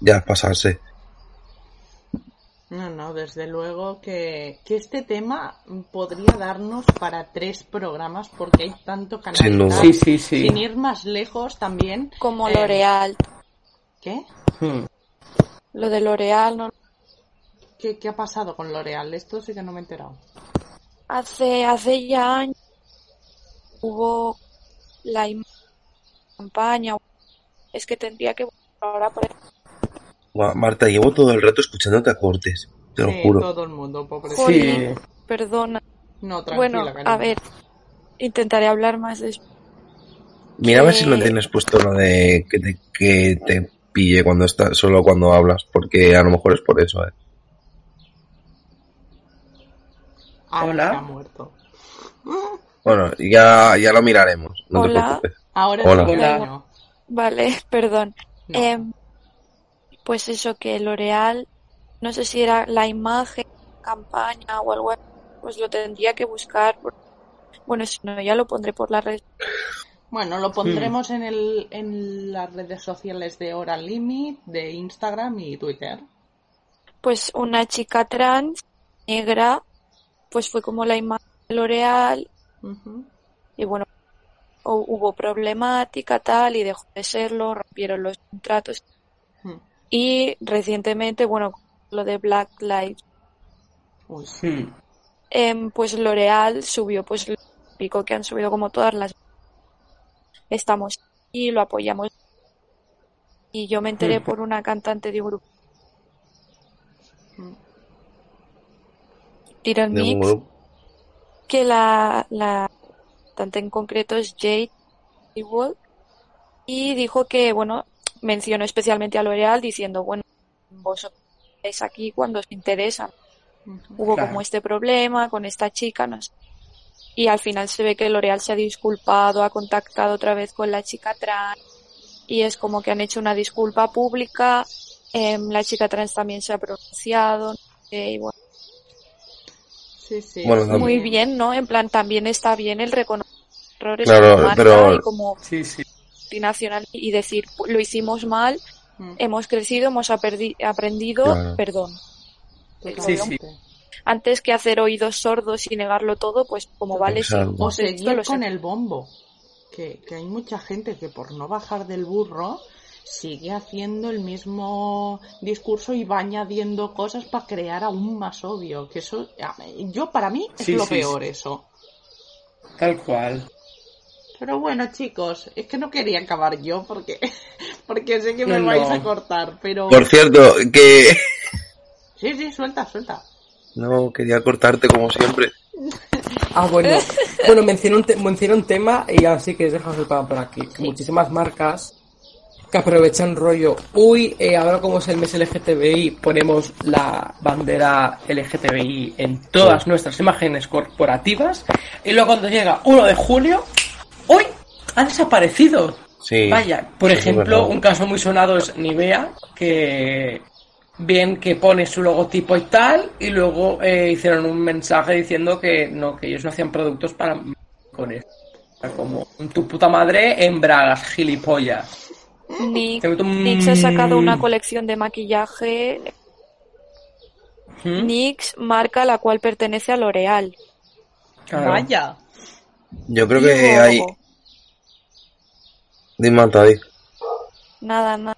ya es pasarse. No, no, desde luego que, que este tema podría darnos para tres programas porque hay tanto que Sin duda. analizar. Sí, sí, sí. Sin ir más lejos también. Como eh, L'Oreal. ¿Qué? Hmm. Lo de L'Oreal no ¿Qué? ¿Qué ha pasado con L'Oreal? Esto sí que no me he enterado. hace hace ya años hubo la im- campaña es que tendría que ahora por Guau, Marta, llevo todo el rato escuchándote a cortes, te lo Sí, juro. todo el mundo, pobre. Sí. Perdona No, tranquila, bueno cariño. a ver intentaré hablar más después Mira a ver si no que- tienes puesto lo de que te, que te pille cuando estás, solo cuando hablas, porque a lo mejor es por eso, eh. Ahora Hola. muerto. Bueno, ya, ya lo miraremos, no te Hola. preocupes. Ahora Hola. Vale, perdón. No. Em, pues eso que L'Oreal, no sé si era la imagen, campaña o algo, pues lo tendría que buscar. por- Bueno, si no, ya lo pondré por la red. Bueno, lo pondremos en, el, en las redes sociales de Hora Limit, de Instagram y Twitter. Pues una chica trans, negra, pues fue como la imagen de L'Oreal y bueno, hu- hubo problemática tal y dejó de serlo, rompieron los contratos. Y recientemente, bueno, lo de Black Lives em, pues L'Oreal subió, pues lo típico que han subido como todas las estamos y lo apoyamos. Y yo me enteré por una cantante de un grupo Un Mix que la, la cantante en concreto es Jade y dijo que bueno mencionó especialmente a L'Oreal diciendo bueno vosotros estáis aquí cuando os interesa hubo Claro. como este problema con esta chica, no sé. Y al final se ve que L'Oreal se ha disculpado, ha contactado otra vez con la chica trans y es como que han hecho una disculpa pública. em, la chica trans también se ha pronunciado. no sé, y bueno, Sí, sí. Bueno, sí. también- muy bien, ¿no? En plan, también está bien el reconocer errores Claro, como marca pero- y como Sí, sí. multinacional y decir, lo hicimos mal, Mm. hemos crecido, hemos aprendido, Claro. perdón. Sí, sí. Antes que hacer oídos sordos y negarlo todo, pues como vale, sí. O pues seguir con el bombo. Que, que hay mucha gente que por no bajar del burro sigue haciendo el mismo discurso y va añadiendo cosas para crear aún más odio. Que eso, a- yo para mí es Sí, lo sí, peor sí. eso. Tal cual. Pero bueno, chicos, es que no quería acabar yo porque, porque sé que No, me vais a cortar, pero... Por cierto, que... Sí, sí, suelta, suelta. No, quería cortarte como siempre. Ah, bueno. Bueno, mencioné un, te- mencioné un tema y así que dejamos el pan por aquí. Muchísimas marcas que aprovechan rollo. Uy, eh, ahora como es el mes LGTBI, ponemos la bandera LGTBI en todas nuestras imágenes corporativas. Y luego cuando llega 1 de julio, ¡uy! Ha desaparecido. Sí. Vaya, por Sí, ejemplo, un caso muy sonado es Nivea, que bien que pone su logotipo y tal, y luego eh, hicieron un mensaje diciendo que no, que ellos no hacían productos para con eso. Como tu puta madre en bragas, gilipollas. Nick, NYX ha sacado una colección de maquillaje. ¿Mm? NYX, marca a la cual pertenece a L'Oreal. Claro. Vaya. Yo creo que hay... Dime, David. Nada, nada.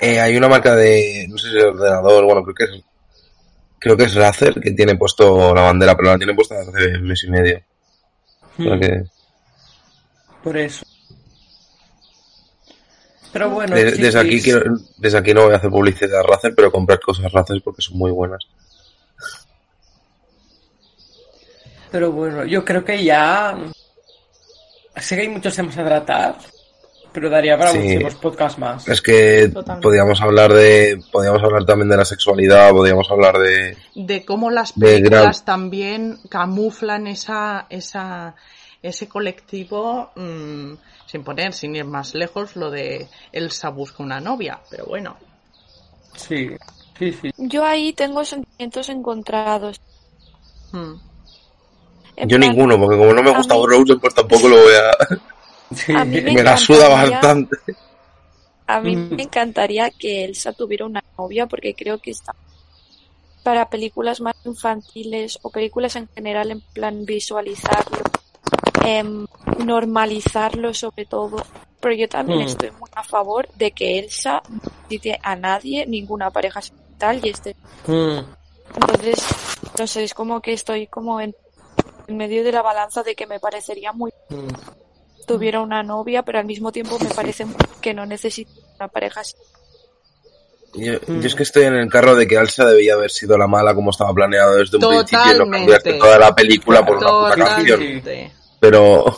Eh, hay una marca de, no sé si es ordenador, bueno, creo que es, creo que es Razer que tiene puesto la bandera, pero la tiene puesta hace un mes y medio. Mm, que, Por eso. Pero bueno, de- sí, desde sí, aquí sí. quiero, desde aquí no voy a hacer publicidad a Razer, pero comprar cosas Razer porque son muy buenas. Pero bueno, yo creo que ya. Sé que hay muchos temas a tratar, pero daría para Sí. muchísimos podcasts más. Es que Totalmente. podíamos hablar de, podíamos hablar también de la sexualidad, podíamos hablar de, de cómo las películas también camuflan esa, esa, ese colectivo mm, sin poner, sin ir más lejos, lo de Elsa busca una novia, pero bueno. Sí, sí, sí. Yo ahí tengo sentimientos encontrados. mm. En yo plan, ninguno, porque como no me gusta mí- Rosen, pues tampoco lo voy a, Sí. A mí me me la suda bastante. A mí Mm. me encantaría que Elsa tuviera una novia porque creo que está para películas más infantiles o películas en general en plan visualizarlo, em, normalizarlo sobre todo. Pero yo también Mm. estoy muy a favor de que Elsa no necesite a nadie, ninguna pareja sentimental y este. Mm, Entonces, no sé, es como que estoy como en, en medio de la balanza de que me parecería muy mm. tuviera una novia, pero al mismo tiempo me parece que no necesita una pareja Yo, Mm. yo es que estoy en el carro de que Elsa debía haber sido la mala como estaba planeado desde un principio y no cambiaste toda la película por una puta canción. Pero.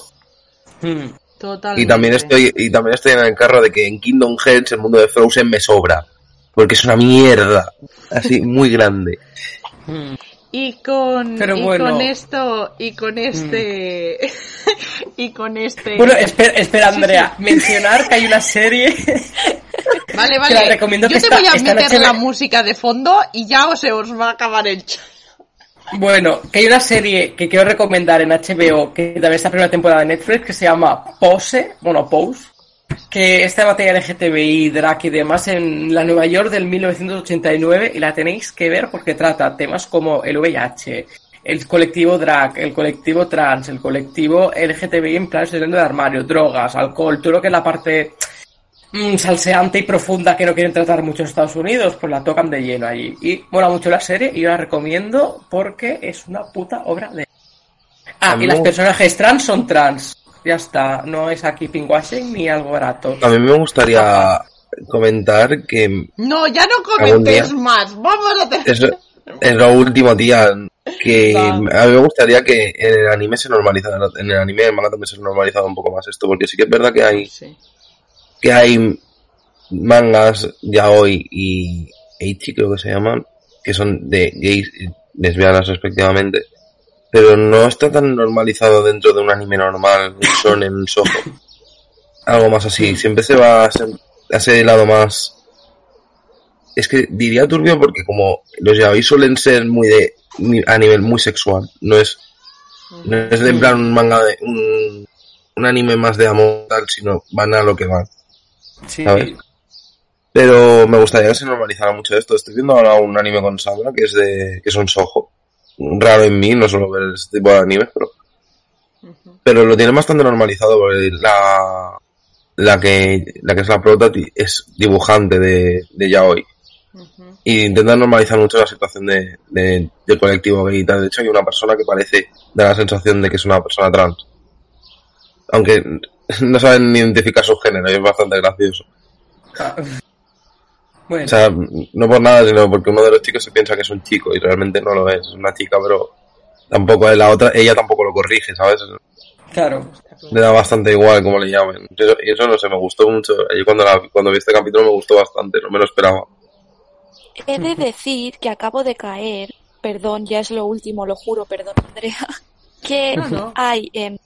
Totalmente. y también estoy y también estoy en el carro de que en Kingdom Hearts el mundo de Frozen me sobra porque es una mierda así muy grande. Mm. Y con, Pero y bueno. con esto, y con este, y con este... Bueno, espera, espera Andrea, mencionar que hay una serie Vale, que vale. la recomiendo Yo que te está- voy a meter la música de fondo y ya os, se os va a acabar el chat. Bueno, que hay una serie que quiero recomendar en HBO, que también está en primera temporada de Netflix, que se llama Pose, bueno, Pose, que esta materia LGTBI, drag y demás en la Nueva York del 1989 y la tenéis que ver porque trata temas como el VIH, el colectivo drag, el colectivo trans, el colectivo LGTBI en plan saliendo del armario, drogas, alcohol, todo lo que es la parte mm, salseante y profunda que no quieren tratar mucho en Estados Unidos, pues la tocan de lleno allí. Y mola mucho la serie y yo la recomiendo porque es una puta obra de... Ah, y las personajes trans son trans. Ya está, no es aquí pinkwashing ni algo barato. A mí me gustaría comentar que No, ya no comentes más. Vamos a tener... es, es lo último, tía, que a mí me gustaría que en el anime se normalizara, en el anime manga también se normalizara un poco más esto, porque sí que es verdad que hay Sí. Que hay mangas yaoi y eichi creo que se llaman que son de gays y lesbianas respectivamente pero no está tan normalizado dentro de un anime normal un shonen un shoujo algo más así siempre se va a ese, lado más es que diría turbio porque como los yaoi suelen ser muy de a nivel muy sexual no es no es de en plan un manga de un, un anime más de amor tal sino van a lo que van Sí. ¿sabes? Pero me gustaría que se normalizara mucho esto. Estoy viendo ahora un anime con Sandra que es de que es un sojo. Raro en mí, no suelo ver este tipo de animes, pero pero lo tiene bastante normalizado porque la la que la que es la prota es dibujante de, de yaoi y intenta normalizar mucho la situación de, de- del colectivo gay y tal. De hecho hay una persona que parece da la sensación de que es una persona trans. Aunque no saben ni identificar su género y es bastante gracioso. Bueno, O sea, no por nada, sino porque uno de los chicos se piensa que es un chico y realmente no lo es, es una chica, pero tampoco es la otra, ella tampoco lo corrige, ¿sabes? claro. Le da bastante igual como le llamen. Y eso no sé, me gustó mucho. Y cuando, la- cuando vi este capítulo me gustó bastante, no me lo esperaba. He de decir que acabo de caer, perdón, ya es lo último, lo juro, perdón, Andrea, que No, no. hay en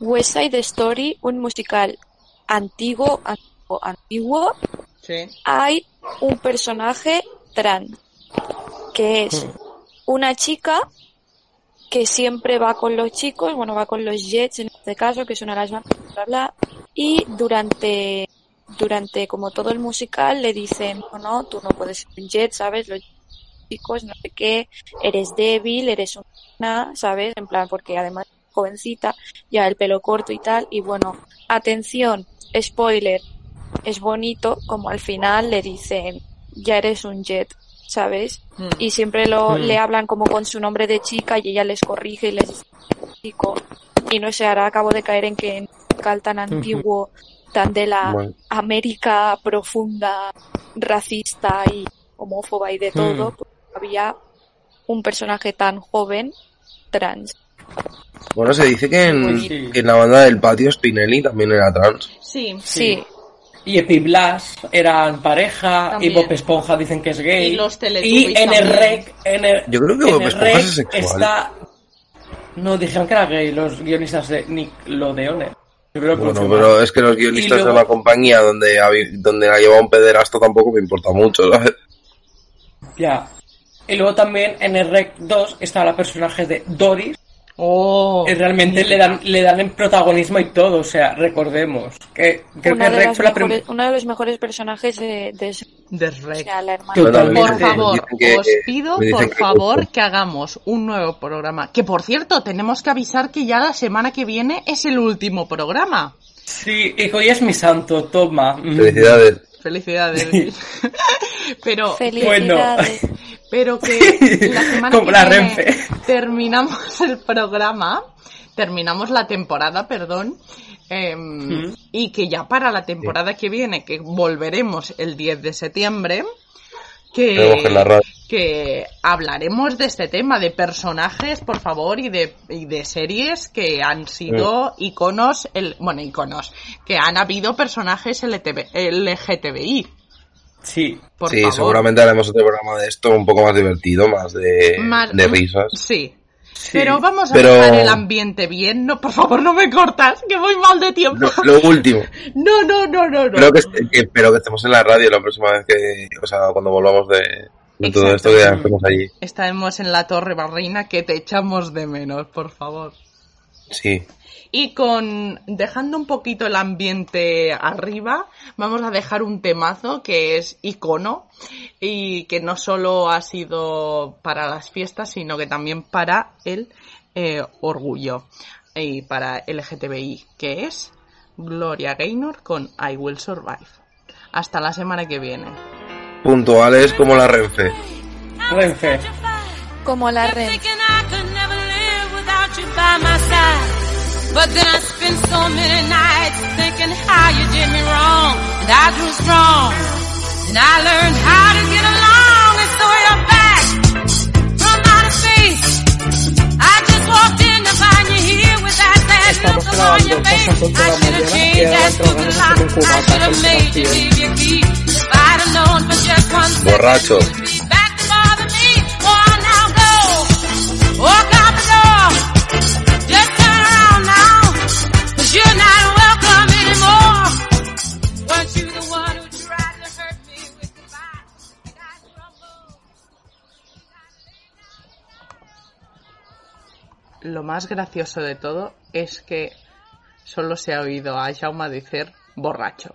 West Side Story, un musical antiguo, antiguo, antiguo, Sí. hay un personaje trans, que es una chica que siempre va con los chicos, bueno, va con los Jets en este caso, que son a las bandas, bla, bla, y durante, durante como todo el musical le dicen, no, no, tú no puedes ser un Jet, ¿sabes? Los chicos, no sé qué, eres débil, eres una, ¿sabes? En plan, porque además jovencita, ya el pelo corto y tal, y bueno, atención, spoiler, es bonito como al final le dicen, ya eres un Jet, ¿sabes? Mm. y siempre lo, Mm. le hablan como con su nombre de chica y ella les corrige y les dice chico. Y no sé, ahora acabo de caer en que en un musical tan antiguo, tan de la Bueno. América profunda, racista y homófoba y de todo, Mm. pues, había un personaje tan joven trans. Bueno, se dice que en, Pues sí. que en la banda del patio Spinelli también era trans. Sí. Sí, Y Epiblas eran pareja, También. y Bob Esponja dicen que es gay. Y los Y en el rec, en el, Yo creo que Bob Esponja es sexual. está... No, dijeron que era gay los guionistas de Nickelodeon. Yo creo que Bueno, pero es que los guionistas luego- de una compañía donde, donde ha llevado un pederasta tampoco me importa mucho, ¿sabes? Ya. Y luego también en el Rec 2 está la personaje de Doris, Oh. realmente le dan, le dan el protagonismo y todo, o sea, recordemos que creo una que las fue la mejores, uno de los mejores personajes de, de ese- De o Rec. sea, la hermana. Totalmente. Por favor, que- os pido por que- favor que hagamos un nuevo programa. Que por cierto, tenemos que avisar que ya la semana que viene es el último programa. Sí, y hoy es mi santo, toma. Felicidades. Felicidades. pero, Felicidades. pero que la semana Como que la viene Renfe. terminamos el programa, terminamos la temporada, perdón. em, Mm. Y que ya para la temporada que viene, que volveremos el 10 de septiembre, que la que, hablaremos de este tema, de personajes, por favor, y de, y de series que han sido iconos, el, bueno, iconos, que han habido personajes LTV LGTBI. Sí, Por sí, favor. seguramente haremos otro programa de esto un poco más divertido, más de, Más- de risas. Sí. Pero vamos a Pero- dejar el ambiente bien. No, por favor, no me cortas, que voy mal de tiempo. Lo, lo último, No, no, no, no, no. creo que, est- que espero que estemos en la radio la próxima vez que, o sea, cuando volvamos de, de todo esto que ya estemos allí. Estaremos en la Torre Barrina, que te echamos de menos, por favor. Sí. Y con dejando un poquito el ambiente arriba, vamos a dejar un temazo que es icono y que no solo ha sido para las fiestas, sino que también para el eh, orgullo y para LGTBI, que es Gloria Gaynor con I Will Survive. Hasta la semana que viene. Puntuales como la Renfe. Renfe. Como la red. But then I spent so many nights thinking how you did me wrong. And I grew strong. And I learned how to get along. And so you're back from outer space. I just walked in to find you here with that sad look on your face. I should have changed that stupid lock. I should have made you leave your key. If I'd have known for just one second. Borracho. you'd be back to bother me. Oh, now go. Walk Lo más gracioso de todo es que solo se ha oído a Jaume decir borracho.